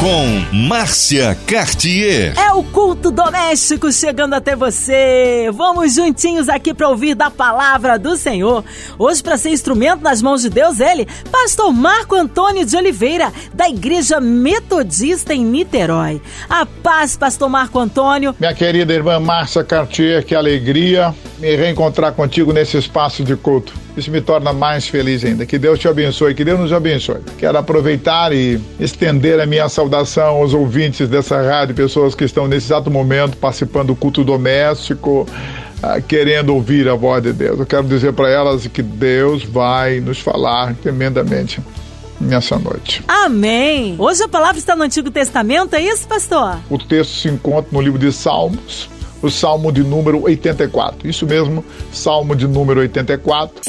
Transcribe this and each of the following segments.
com Márcia Cartier. É o culto doméstico chegando até você. Vamos juntinhos aqui para ouvir da palavra do Senhor. Hoje, para ser instrumento nas mãos de Deus, ele, Pastor Marco Antônio de Oliveira, da Igreja Metodista em Niterói. A paz, Pastor Marco Antônio. Minha querida irmã Márcia Cartier, que alegria me reencontrar contigo nesse espaço de culto. Isso me torna mais feliz ainda. Que Deus te abençoe, que Deus nos abençoe. Quero aproveitar e estender a minha saudação aos ouvintes dessa rádio, pessoas que estão nesse exato momento participando do culto doméstico, ah, querendo ouvir a voz de Deus. Eu quero dizer para elas que Deus vai nos falar tremendamente nessa noite. Amém. Hoje a palavra está no Antigo Testamento, é isso, pastor? O texto se encontra no livro de Salmos, o Salmo de número 84. Isso mesmo, Salmo de número 84.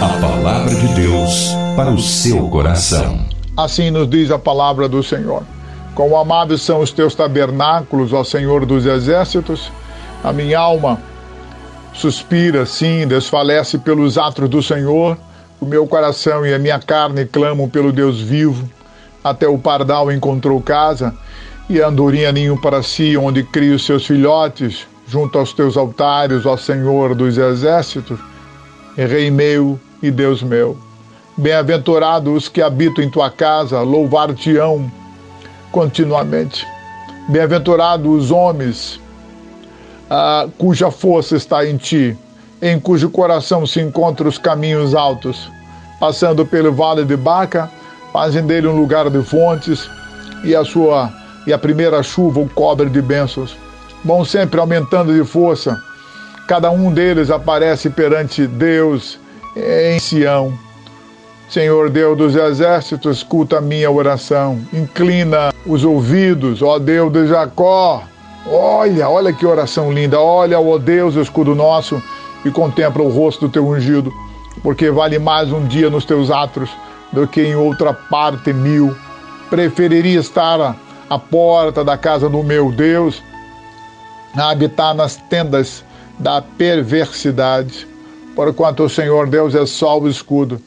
A palavra de Deus para o seu coração. Assim nos diz a palavra do Senhor. Quão amáveis são os teus tabernáculos, ó Senhor dos exércitos. A minha alma suspira, sim, desfalece pelos atos do Senhor. O meu coração e a minha carne clamam pelo Deus vivo. Até o pardal encontrou casa e andorinha ninho para si, onde cria os seus filhotes, junto aos teus altares, ó Senhor dos exércitos, Rei meu e Deus meu. Bem-aventurados os que habitam em tua casa, louvar-te-ão continuamente. Bem-aventurados os homens ah, cuja força está em ti, em cujo coração se encontram os caminhos altos, passando pelo vale de Baca, fazem dele um lugar de fontes, e a sua e a primeira chuva o cobre de bênçãos. Vão sempre aumentando de força. Cada um deles aparece perante Deus em Sião. Senhor Deus dos exércitos, escuta a minha oração. Inclina os ouvidos, ó Deus de Jacó. Olha, olha que oração linda. Olha, ó Deus, o escudo nosso, e contempla o rosto do teu ungido, porque vale mais um dia nos teus atos do que em outra parte mil. Preferiria estar a porta da casa do meu Deus, a habitar nas tendas da perversidade. Porquanto o Senhor Deus é e escudo,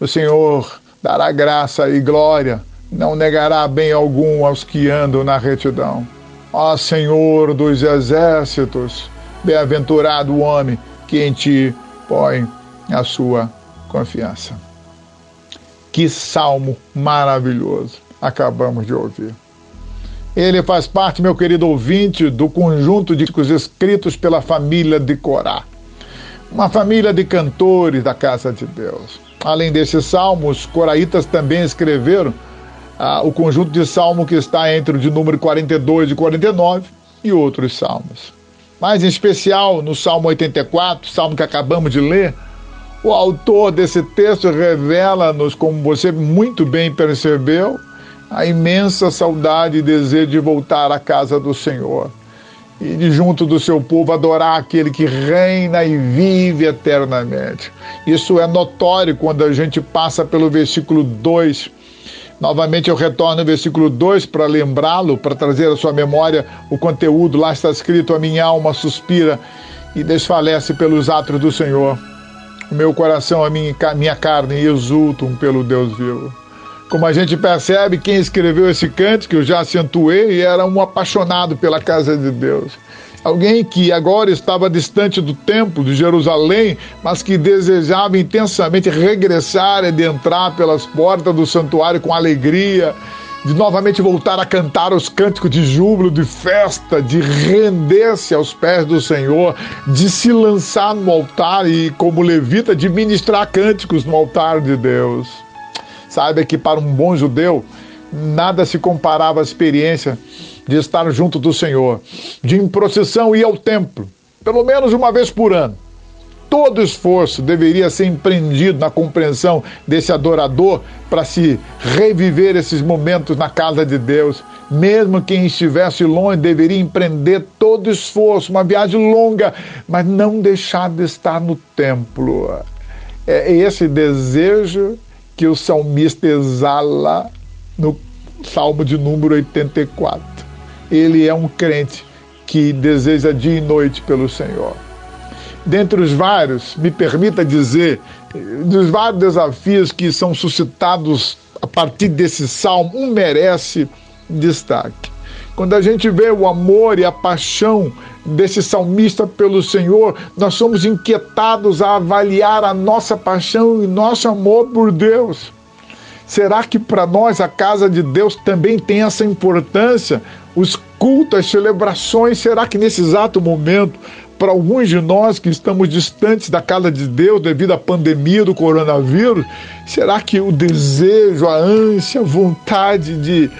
o Senhor dará graça e glória, não negará bem algum aos que andam na retidão. Ó Senhor dos exércitos, bem-aventurado o homem que em ti põe a sua confiança. Que salmo maravilhoso acabamos de ouvir. Ele faz parte, meu querido ouvinte, do conjunto de discos escritos pela família de Corá, uma família de cantores da casa de Deus. Além desses salmos, coraitas também escreveram ah, o conjunto de salmo que está entre o de número 42 e 49 e outros salmos. Mas em especial no Salmo 84, salmo que acabamos de ler, o autor desse texto revela-nos, como você muito bem percebeu, a imensa saudade e desejo de voltar à casa do Senhor e de junto do seu povo adorar aquele que reina e vive eternamente. Isso é notório quando a gente passa pelo versículo 2. Novamente eu retorno ao versículo 2 para lembrá-lo, para trazer à sua memória o conteúdo. Lá está escrito: A minha alma suspira e desfalece pelos atos do Senhor. O meu coração, a minha, minha carne exultam pelo Deus vivo. Como a gente percebe, quem escreveu esse canto, que eu já acentuei, era um apaixonado pela casa de Deus. Alguém que agora estava distante do templo de Jerusalém, mas que desejava intensamente regressar e de entrar pelas portas do santuário com alegria, de novamente voltar a cantar os cânticos de júbilo, de festa, de render-se aos pés do Senhor, de se lançar no altar e, como levita, de ministrar cânticos no altar de Deus. Saiba que para um bom judeu, nada se comparava à experiência de estar junto do Senhor, de em procissão ir ao templo, pelo menos uma vez por ano. Todo esforço deveria ser empreendido na compreensão desse adorador para se reviver esses momentos na casa de Deus. Mesmo quem estivesse longe deveria empreender todo esforço, uma viagem longa, mas não deixar de estar no templo. É esse desejo que o salmista exala no Salmo de número 84. Ele é um crente que deseja dia e noite pelo Senhor. Dentre os vários, me permita dizer, dos vários desafios que são suscitados a partir desse salmo, um merece destaque. Quando a gente vê o amor e a paixão desse salmista pelo Senhor, nós somos inquietados a avaliar a nossa paixão e nosso amor por Deus. Será que para nós a casa de Deus também tem essa importância? Os cultos, as celebrações, será que nesse exato momento, para alguns de nós que estamos distantes da casa de Deus devido à pandemia do coronavírus, será que o desejo, a ânsia, a vontade de,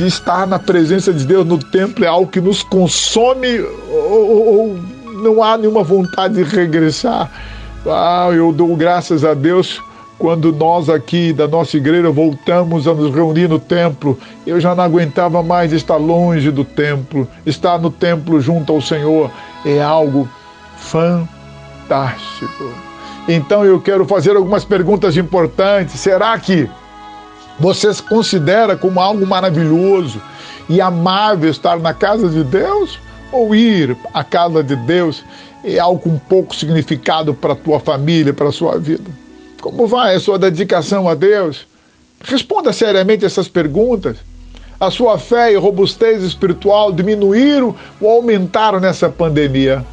estar na presença de Deus no templo é algo que nos consome ou, ou não há nenhuma vontade de regressar? Ah, eu dou graças a Deus quando nós aqui da nossa igreja voltamos a nos reunir no templo, eu já não aguentava mais estar longe do templo. Estar no templo junto ao Senhor é algo fantástico. Então eu quero fazer algumas perguntas importantes. Será que você considera como algo maravilhoso e amável estar na casa de Deus? Ou ir à casa de Deus é algo com pouco significado para a tua família, para a sua vida? Como vai a sua dedicação a Deus? Responda seriamente essas perguntas. A sua fé e robustez espiritual diminuíram ou aumentaram nessa pandemia?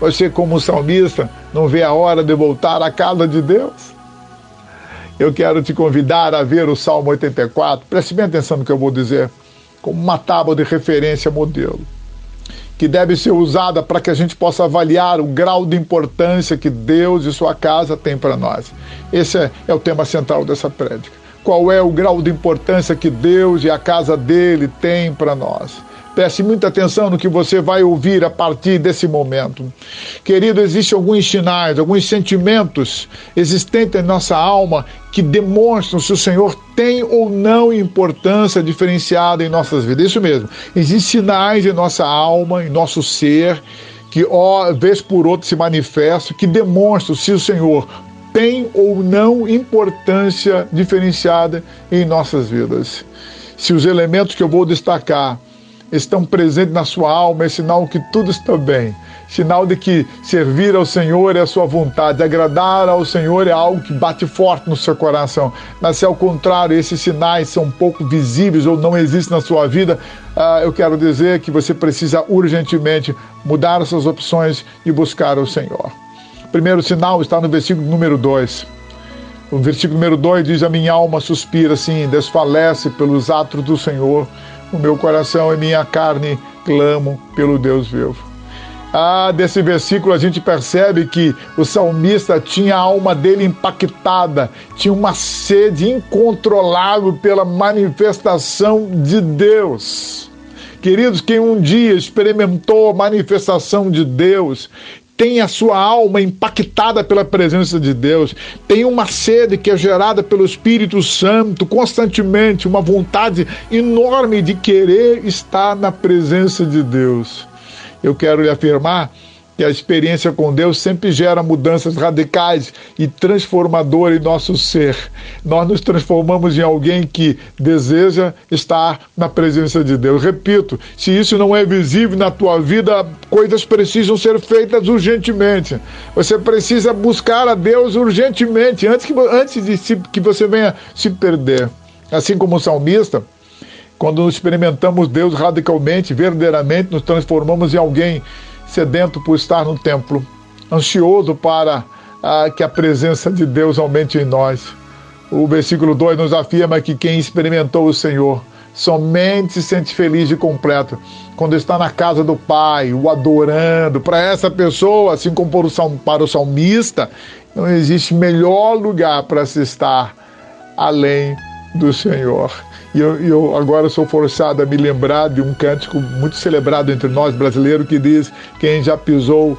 Você, como salmista, não vê a hora de voltar à casa de Deus? Eu quero te convidar a ver o Salmo 84, preste bem atenção no que eu vou dizer, como uma tábua de referência modelo que deve ser usada para que a gente possa avaliar o grau de importância que Deus e sua casa têm para nós. Esse é, é o tema central dessa prédica. Qual é o grau de importância que Deus e a casa dele têm para nós? Preste muita atenção no que você vai ouvir a partir desse momento. Querido, existem alguns sinais, alguns sentimentos existentes em nossa alma que demonstram se o Senhor tem ou não importância diferenciada em nossas vidas. Isso mesmo. Existem sinais em nossa alma, em nosso ser, que, ó, vez por outra, se manifestam, que demonstram se o Senhor tem ou não importância diferenciada em nossas vidas. Se os elementos que eu vou destacar estão presentes na sua alma, é sinal que tudo está bem. Sinal de que servir ao Senhor é a sua vontade, agradar ao Senhor é algo que bate forte no seu coração. Mas se ao contrário esses sinais são pouco visíveis ou não existem na sua vida, uh, eu quero dizer que você precisa urgentemente mudar essas opções e buscar o Senhor. O primeiro sinal está no versículo número 2. O versículo número 2 diz: A minha alma suspira, assim, desfalece pelos atos do Senhor o meu coração e minha carne clamam pelo Deus vivo. Ah, desse versículo a gente percebe que o salmista tinha a alma dele impactada, tinha uma sede incontrolável pela manifestação de Deus. Queridos, quem um dia experimentou a manifestação de Deus, tem a sua alma impactada pela presença de Deus, tem uma sede que é gerada pelo Espírito Santo constantemente, uma vontade enorme de querer estar na presença de Deus. Eu quero lhe afirmar a experiência com Deus sempre gera mudanças radicais e transformadoras em nosso ser. Nós nos transformamos em alguém que deseja estar na presença de Deus. Repito, se isso não é visível na tua vida, coisas precisam ser feitas urgentemente. Você precisa buscar a Deus urgentemente, antes, que, antes de se, que você venha se perder. Assim como o salmista, quando experimentamos Deus radicalmente, verdadeiramente, nos transformamos em alguém sedento por estar no templo, ansioso para ah, que a presença de Deus aumente em nós. O versículo 2 nos afirma que quem experimentou o Senhor somente se sente feliz de completo quando está na casa do Pai, o adorando. Para essa pessoa, assim como para o salmista, não existe melhor lugar para se estar além do Senhor. E eu, eu, agora sou forçado a me lembrar de um cântico muito celebrado entre nós brasileiros que diz: Quem já pisou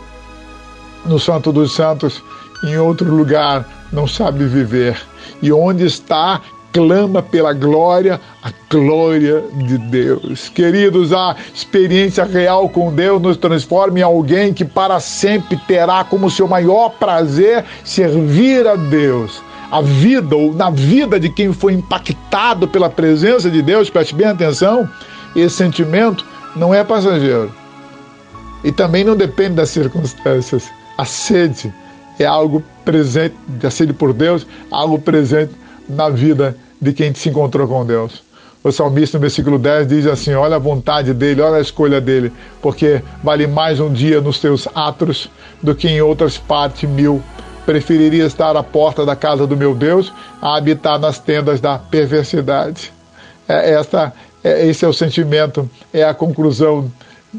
no Santo dos Santos em outro lugar não sabe viver. E onde está, clama pela glória, a glória de Deus. Queridos, a experiência real com Deus nos transforma em alguém que para sempre terá como seu maior prazer servir a Deus a vida ou na vida de quem foi impactado pela presença de Deus, preste bem atenção, esse sentimento não é passageiro. E também não depende das circunstâncias. A sede é algo presente, a sede por Deus, algo presente na vida de quem se encontrou com Deus. O salmista, no versículo 10, diz assim: Olha a vontade dele, olha a escolha dele, porque vale mais um dia nos teus atos do que em outras partes mil. Preferiria estar à porta da casa do meu Deus a habitar nas tendas da perversidade. É, essa, é, esse é o sentimento, é a conclusão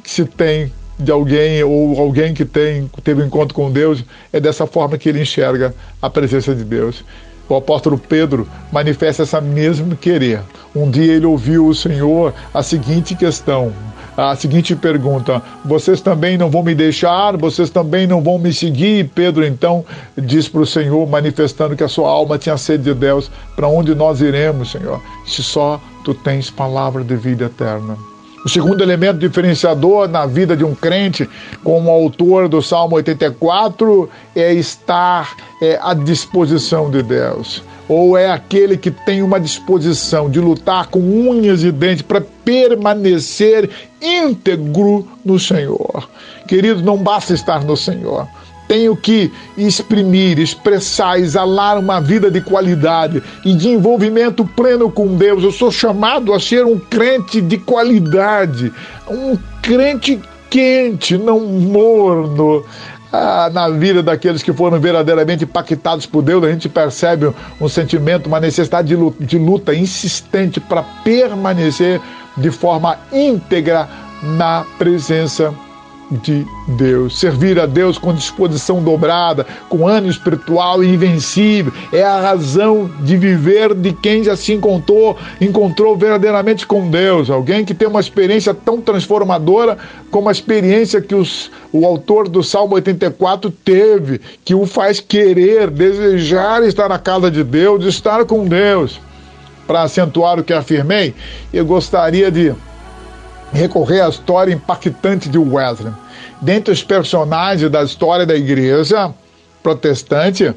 que se tem de alguém ou alguém que tem, teve um encontro com Deus, é dessa forma que ele enxerga a presença de Deus. O apóstolo Pedro manifesta essa mesma querer. Um dia ele ouviu o Senhor a seguinte questão, a seguinte pergunta: Vocês também não vão me deixar? Vocês também não vão me seguir? Pedro então diz para o Senhor, manifestando que a sua alma tinha sede de Deus: Para onde nós iremos, Senhor? Se só tu tens palavra de vida eterna. O segundo elemento diferenciador na vida de um crente, como autor do Salmo 84, é estar é, à disposição de Deus. Ou é aquele que tem uma disposição de lutar com unhas e dentes para permanecer íntegro no Senhor. Querido, não basta estar no Senhor tenho que exprimir, expressar, exalar uma vida de qualidade e de envolvimento pleno com Deus. Eu sou chamado a ser um crente de qualidade, um crente quente, não morno. Ah, na vida daqueles que foram verdadeiramente impactados por Deus, a gente percebe um sentimento, uma necessidade de luta, de luta insistente para permanecer de forma íntegra na presença de Deus. Servir a Deus com disposição dobrada, com ânimo espiritual invencível, é a razão de viver de quem já se encontrou, encontrou verdadeiramente com Deus. Alguém que tem uma experiência tão transformadora como a experiência que os, o autor do Salmo 84 teve, que o faz querer, desejar estar na casa de Deus, estar com Deus. Para acentuar o que afirmei, eu gostaria de recorrer à história impactante de Wesley. Dentre os personagens da história da igreja protestante,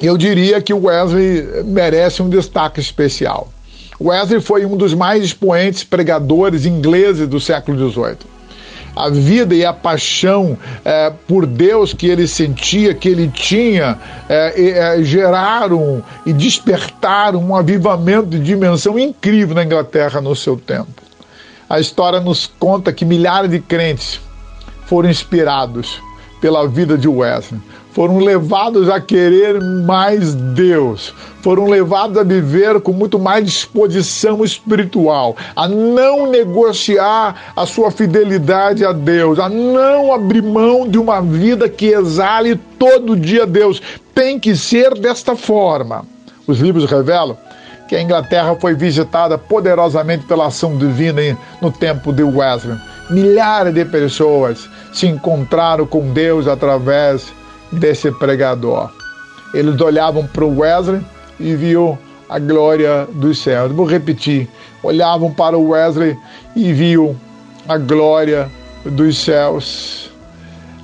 eu diria que Wesley merece um destaque especial. Wesley foi um dos mais expoentes pregadores ingleses do século XVIII. A vida e a paixão é, por Deus que ele sentia, que ele tinha, é, é, geraram e despertaram um avivamento de dimensão incrível na Inglaterra no seu tempo. A história nos conta que milhares de crentes foram inspirados pela vida de Wesley, foram levados a querer mais Deus, foram levados a viver com muito mais disposição espiritual, a não negociar a sua fidelidade a Deus, a não abrir mão de uma vida que exale todo dia Deus. Tem que ser desta forma. Os livros revelam que a Inglaterra foi visitada poderosamente pela ação divina no tempo de Wesley. Milhares de pessoas se encontraram com Deus através desse pregador. Eles olhavam para o Wesley e viam a glória dos céus. Vou repetir: olhavam para o Wesley e viam a glória dos céus,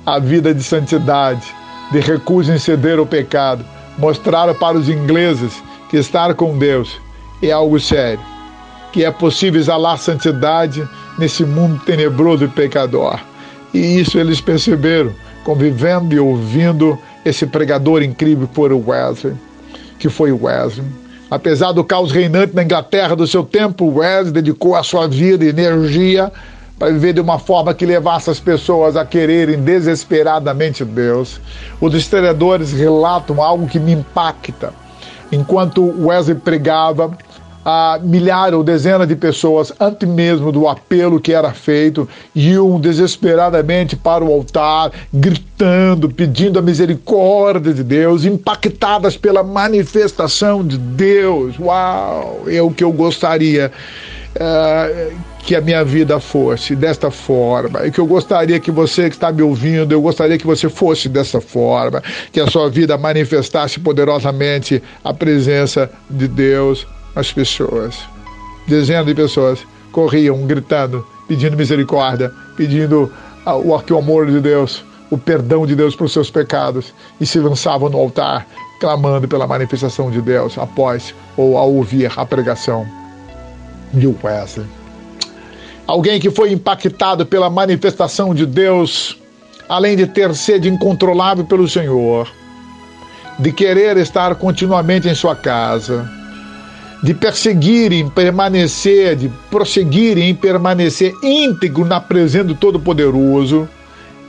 a vida de santidade, de recusa em ceder ao pecado. Mostraram para os ingleses que estar com Deus é algo sério, que é possível exalar santidade nesse mundo tenebroso e pecador. E isso eles perceberam, convivendo e ouvindo esse pregador incrível por Wesley, que foi Wesley. Apesar do caos reinante na Inglaterra do seu tempo, Wesley dedicou a sua vida e energia para viver de uma forma que levasse as pessoas a quererem desesperadamente Deus. Os historiadores relatam algo que me impacta enquanto Wesley pregava, a milhares ou dezenas de pessoas, antes mesmo do apelo que era feito, iam desesperadamente para o altar, gritando, pedindo a misericórdia de Deus, impactadas pela manifestação de Deus. Uau! É o que eu gostaria. Uh, que a minha vida fosse desta forma, e que eu gostaria que você que está me ouvindo, eu gostaria que você fosse dessa forma, que a sua vida manifestasse poderosamente a presença de Deus nas pessoas. Dezenas de pessoas corriam gritando, pedindo misericórdia, pedindo o, o amor de Deus, o perdão de Deus para os seus pecados, e se lançavam no altar, clamando pela manifestação de Deus após ou ao ouvir a pregação de Wesley. Alguém que foi impactado pela manifestação de Deus, além de ter sede incontrolável pelo Senhor, de querer estar continuamente em sua casa, de perseguir em permanecer, de prosseguir em permanecer íntegro na presença do Todo-Poderoso,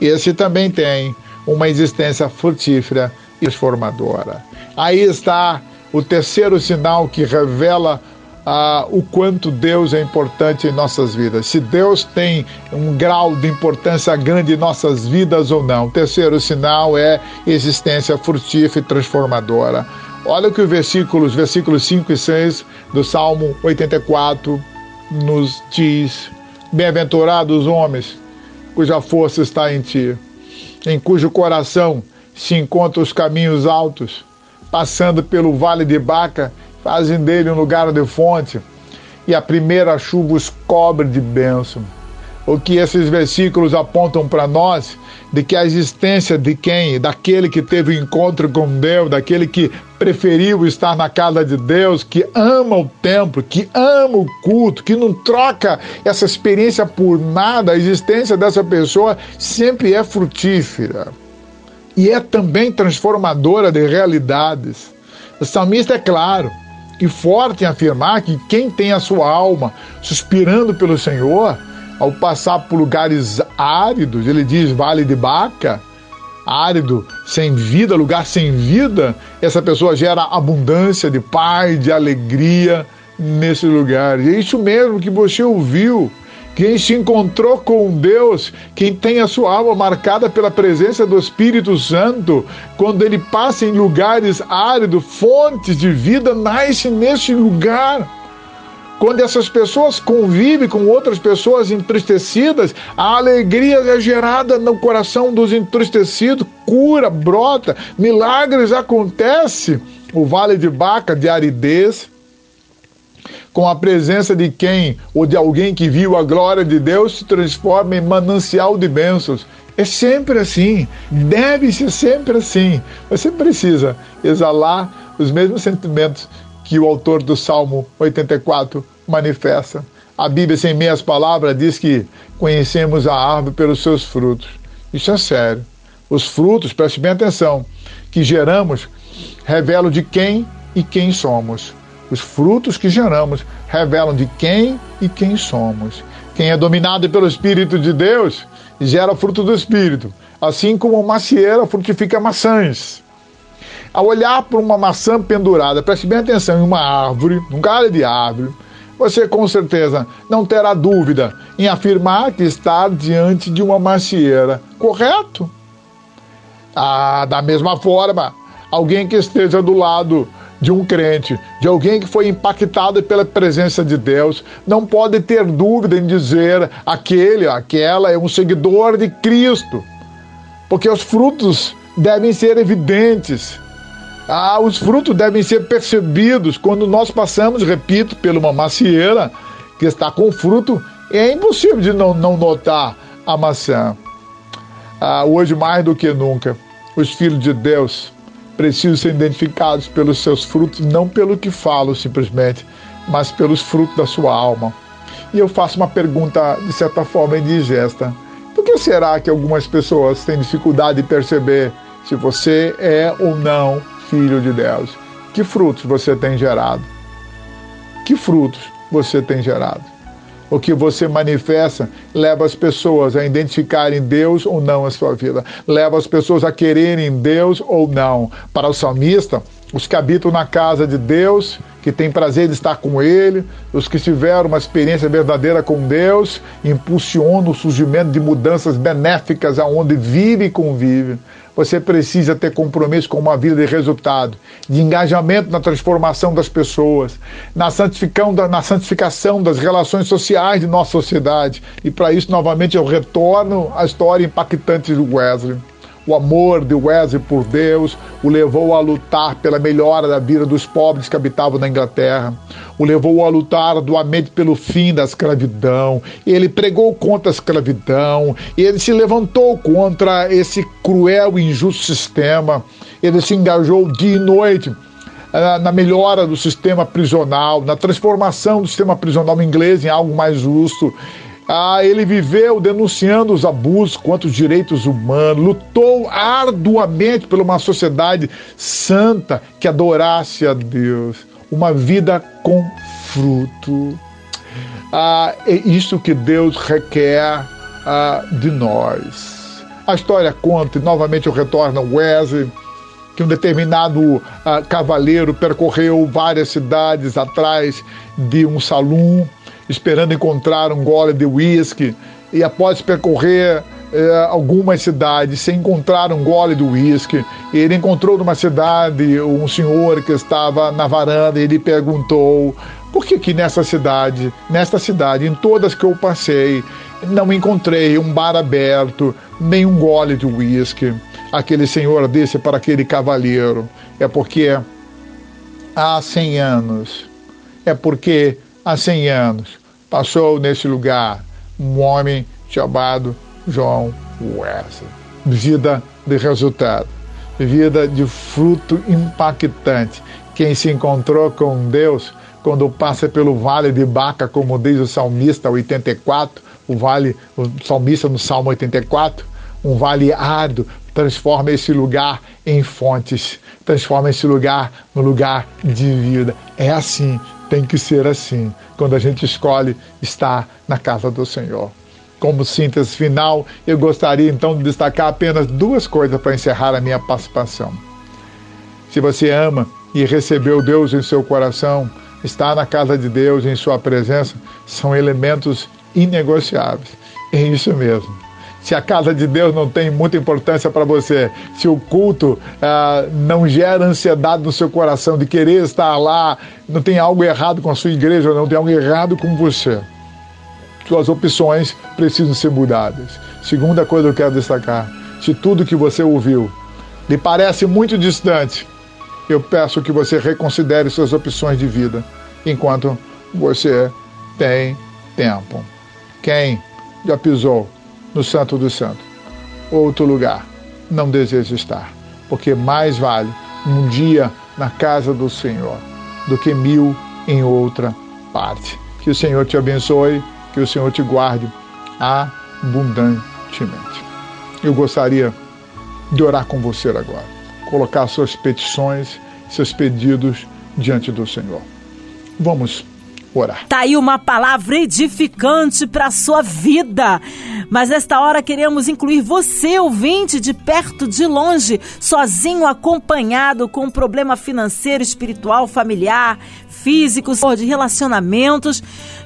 esse também tem uma existência frutífera e transformadora. Aí está o terceiro sinal que revela ah, o quanto Deus é importante em nossas vidas. Se Deus tem um grau de importância grande em nossas vidas ou não. O terceiro sinal é existência frutífera e transformadora. Olha o que os versículos, versículos 5 e 6 do Salmo 84 nos diz: Bem-aventurados os homens cuja força está em ti, em cujo coração se encontram os caminhos altos, passando pelo vale de Baca fazem dele um lugar de fonte, e a primeira chuva os cobre de bênção. O que esses versículos apontam para nós de que a existência de quem? Daquele que teve encontro com Deus, daquele que preferiu estar na casa de Deus, que ama o templo, que ama o culto, que não troca essa experiência por nada, a existência dessa pessoa sempre é frutífera e é também transformadora de realidades. O salmista é claro e forte em afirmar que quem tem a sua alma suspirando pelo Senhor, ao passar por lugares áridos, ele diz vale de Baca, árido, sem vida, lugar sem vida, essa pessoa gera abundância de paz, de alegria nesse lugar. E é isso mesmo que você ouviu quem se encontrou com Deus, quem tem a sua alma marcada pela presença do Espírito Santo, quando ele passa em lugares áridos, fontes de vida nascem nesse lugar. Quando essas pessoas convivem com outras pessoas entristecidas, a alegria é gerada no coração dos entristecidos, cura, brota, milagres acontecem. O vale de Baca de aridez, com a presença de quem ou de alguém que viu a glória de Deus se transforma em manancial de bênçãos. É sempre assim, deve ser sempre assim. Você precisa exalar os mesmos sentimentos que o autor do Salmo 84 manifesta. A Bíblia, sem meias palavras, diz que conhecemos a árvore pelos seus frutos. Isso é sério. Os frutos, preste bem atenção, que geramos revelam de quem e quem somos. Os frutos que geramos revelam de quem e quem somos. Quem é dominado pelo Espírito de Deus gera fruto do Espírito, assim como uma macieira frutifica maçãs. Ao olhar para uma maçã pendurada, preste bem atenção em uma árvore, num galho de árvore, você com certeza não terá dúvida em afirmar que está diante de uma macieira, correto? Ah, da mesma forma, alguém que esteja do lado de um crente, de alguém que foi impactado pela presença de Deus, não pode ter dúvida em dizer aquele, aquela é um seguidor de Cristo, porque os frutos devem ser evidentes. Ah, os frutos devem ser percebidos quando nós passamos, repito, por uma macieira que está com fruto, é impossível de não, não notar a maçã. Ah, hoje, mais do que nunca, os filhos de Deus precisam ser identificados pelos seus frutos, não pelo que falam simplesmente, mas pelos frutos da sua alma. E eu faço uma pergunta, de certa forma, indigesta. Por que será que algumas pessoas têm dificuldade de perceber se você é ou não filho de Deus? Que frutos você tem gerado? Que frutos você tem gerado? O que você manifesta leva as pessoas a identificarem Deus ou não a sua vida, leva as pessoas a quererem Deus ou não. Para o salmista, os que habitam na casa de Deus, que têm prazer de estar com Ele, os que tiveram uma experiência verdadeira com Deus, impulsionam o surgimento de mudanças benéficas aonde vive e convive. Você precisa ter compromisso com uma vida de resultado, de engajamento na transformação das pessoas, na santificação das relações sociais de nossa sociedade. E para isso, novamente, eu retorno à história impactante do Wesley. O amor de Wesley por Deus o levou a lutar pela melhora da vida dos pobres que habitavam na Inglaterra. O levou a lutar doamente pelo fim da escravidão. Ele pregou contra a escravidão. Ele se levantou contra esse cruel e injusto sistema. Ele se engajou dia e noite ah, na melhora do sistema prisional, na transformação do sistema prisional inglês em algo mais justo Ah, ele viveu denunciando os abusos contra os direitos humanos, lutou arduamente por uma sociedade santa que adorasse a Deus, uma vida com fruto. Ah, é isso que Deus requer ah, de nós. A história conta, e novamente eu retorno ao Wesley, que um determinado ah, cavaleiro percorreu várias cidades atrás de um salão esperando encontrar um gole de uísque, e após percorrer eh, algumas cidades sem encontrar um gole de uísque, ele encontrou numa cidade um senhor que estava na varanda e ele perguntou por que que nessa cidade, nesta cidade, em todas que eu passei, não encontrei um bar aberto, nem um gole de uísque. Aquele senhor disse para aquele cavalheiro, é porque há 100 anos, é porque há 100 anos, passou nesse lugar um homem chamado João Wesley. Vida de resultado, vida de fruto impactante. Quem se encontrou com Deus quando passa pelo vale de Baca, como diz o salmista 84, o vale, o salmista no Salmo 84, um vale árduo, transforma esse lugar em fontes, transforma esse lugar no lugar de vida. É assim tem que ser assim quando a gente escolhe estar na casa do Senhor. Como síntese final, eu gostaria então de destacar apenas duas coisas para encerrar a minha participação. Se você ama e recebeu Deus em seu coração, estar na casa de Deus em sua presença são elementos inegociáveis. É isso mesmo se a casa de Deus não tem muita importância para você, se o culto ah, não gera ansiedade no seu coração de querer estar lá, não tem algo errado com a sua igreja, não tem algo errado com você. Suas opções precisam ser mudadas. Segunda coisa que eu quero destacar: se tudo que você ouviu lhe parece muito distante, eu peço que você reconsidere suas opções de vida enquanto você tem tempo. Quem já pisou no Santo dos Santos. Outro lugar não desejo estar, porque mais vale um dia na casa do Senhor do que mil em outra parte. Que o Senhor te abençoe, que o Senhor te guarde abundantemente. Eu gostaria de orar com você agora, colocar suas petições, seus pedidos diante do Senhor. Vamos orar. Tá aí uma palavra edificante para a sua vida. Mas nesta hora queremos incluir você, ouvinte, de perto, de longe, sozinho, acompanhado, com um problema financeiro, espiritual, familiar, físico, de relacionamentos,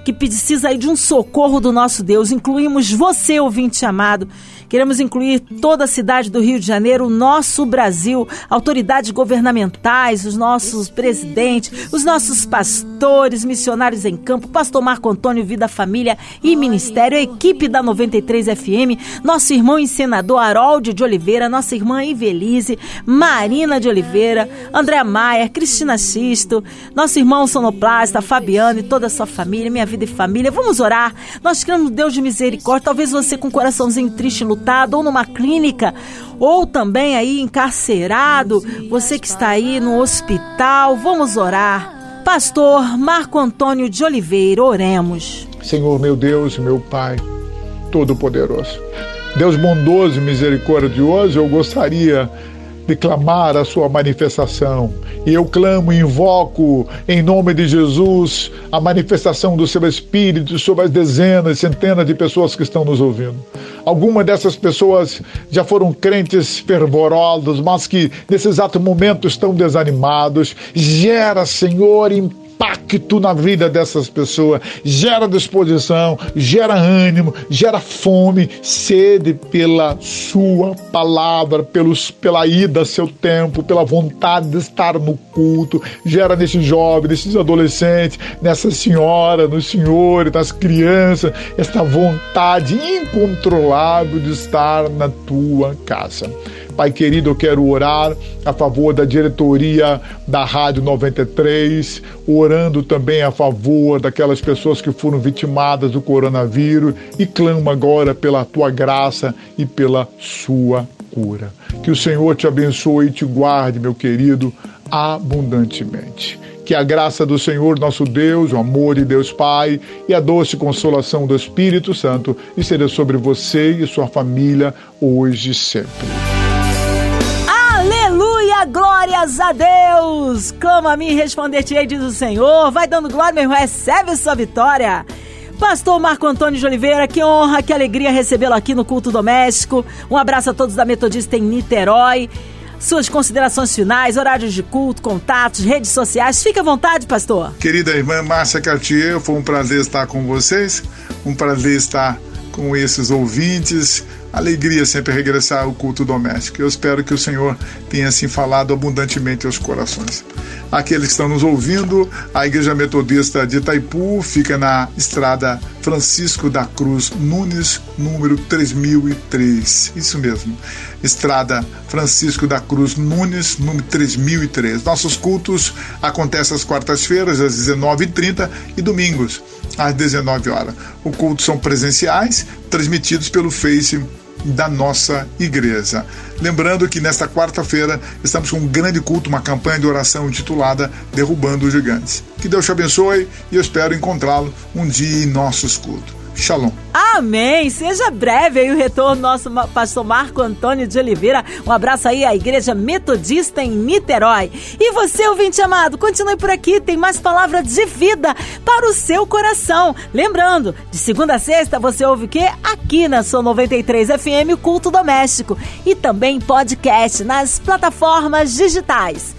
que precisa aí de um socorro do nosso Deus. Incluímos você, ouvinte amado. Queremos incluir toda a cidade do Rio de Janeiro, o nosso Brasil, autoridades governamentais, os nossos presidentes, os nossos pastores, missionários em campo, pastor Marco Antônio Vida Família e Ministério, a equipe da 93 FM, nosso irmão e senador Harold de Oliveira, nossa irmã Ivelise, Marina de Oliveira, André Maia, Cristina Xisto, nosso irmão sonoplasta, Fabiano e toda a sua família, minha vida e família. Vamos orar. Nós queremos Deus de misericórdia. Talvez você com o coraçãozinho triste, lutando ou numa clínica, ou também aí encarcerado, você que está aí no hospital, vamos orar. Pastor Marco Antônio de Oliveira, oremos. Senhor meu Deus, meu Pai, Todo-Poderoso. Deus bondoso e misericordioso, eu gostaria de clamar a sua manifestação. E eu clamo invoco, em nome de Jesus, a manifestação do seu Espírito sobre as dezenas, centenas de pessoas que estão nos ouvindo. Algumas dessas pessoas já foram crentes fervorosos, mas que nesse exato momento estão desanimados. Gera, Senhor, impacto na vida dessas pessoas, gera disposição, gera ânimo, gera fome, sede pela Sua palavra, pelos, pela ida a seu tempo, pela vontade de estar no culto, gera nesses jovens, nesses adolescentes, nessa senhora, nos senhores, nas crianças, esta vontade incontrolável de estar na tua casa. Pai querido, eu quero orar a favor da diretoria da Rádio 93, orando também a favor daquelas pessoas que foram vitimadas do coronavírus e clamo agora pela tua graça e pela sua cura. Que o Senhor te abençoe e te guarde, meu querido, abundantemente Que a graça do Senhor nosso Deus, o amor de Deus Pai e a doce consolação do Espírito Santo esteja sobre você e sua família hoje e sempre. Glórias a Deus! Clama a mim e responder-te-ei, diz o Senhor. Vai dando glória, meu irmão, recebe sua vitória. Pastor Marco Antônio de Oliveira, que honra, que alegria recebê-lo aqui no culto doméstico. Um abraço a todos da Metodista em Niterói. Suas considerações finais, horários de culto, contatos, redes sociais. Fique à vontade, pastor. Querida irmã Márcia Cartier, foi um prazer estar com vocês, um prazer estar com esses ouvintes. Alegria sempre regressar ao culto doméstico. Eu espero que o Senhor tenha assim falado abundantemente aos corações. Aqueles que estão nos ouvindo, a Igreja Metodista de Itaipu fica na estrada Francisco da Cruz Nunes, número 3003. Isso mesmo. Estrada Francisco da Cruz Nunes, número 3003. Nossos cultos acontecem às quartas-feiras, às 19h30 e domingos, às 19 horas. O culto são presenciais, transmitidos pelo Face da nossa igreja. Lembrando que nesta quarta-feira estamos com um grande culto, uma campanha de oração intitulada Derrubando os Gigantes. Que Deus te abençoe e eu espero encontrá-lo um dia em nossos cultos. Shalom. Amém. Seja breve aí o retorno nosso pastor Marco Antônio de Oliveira. Um abraço aí à Igreja Metodista em Niterói. E você, ouvinte amado, continue por aqui, tem mais palavras de vida para o seu coração. Lembrando, de segunda a sexta você ouve o quê? Aqui na sua 93 FM, Culto Doméstico. E também podcast nas plataformas digitais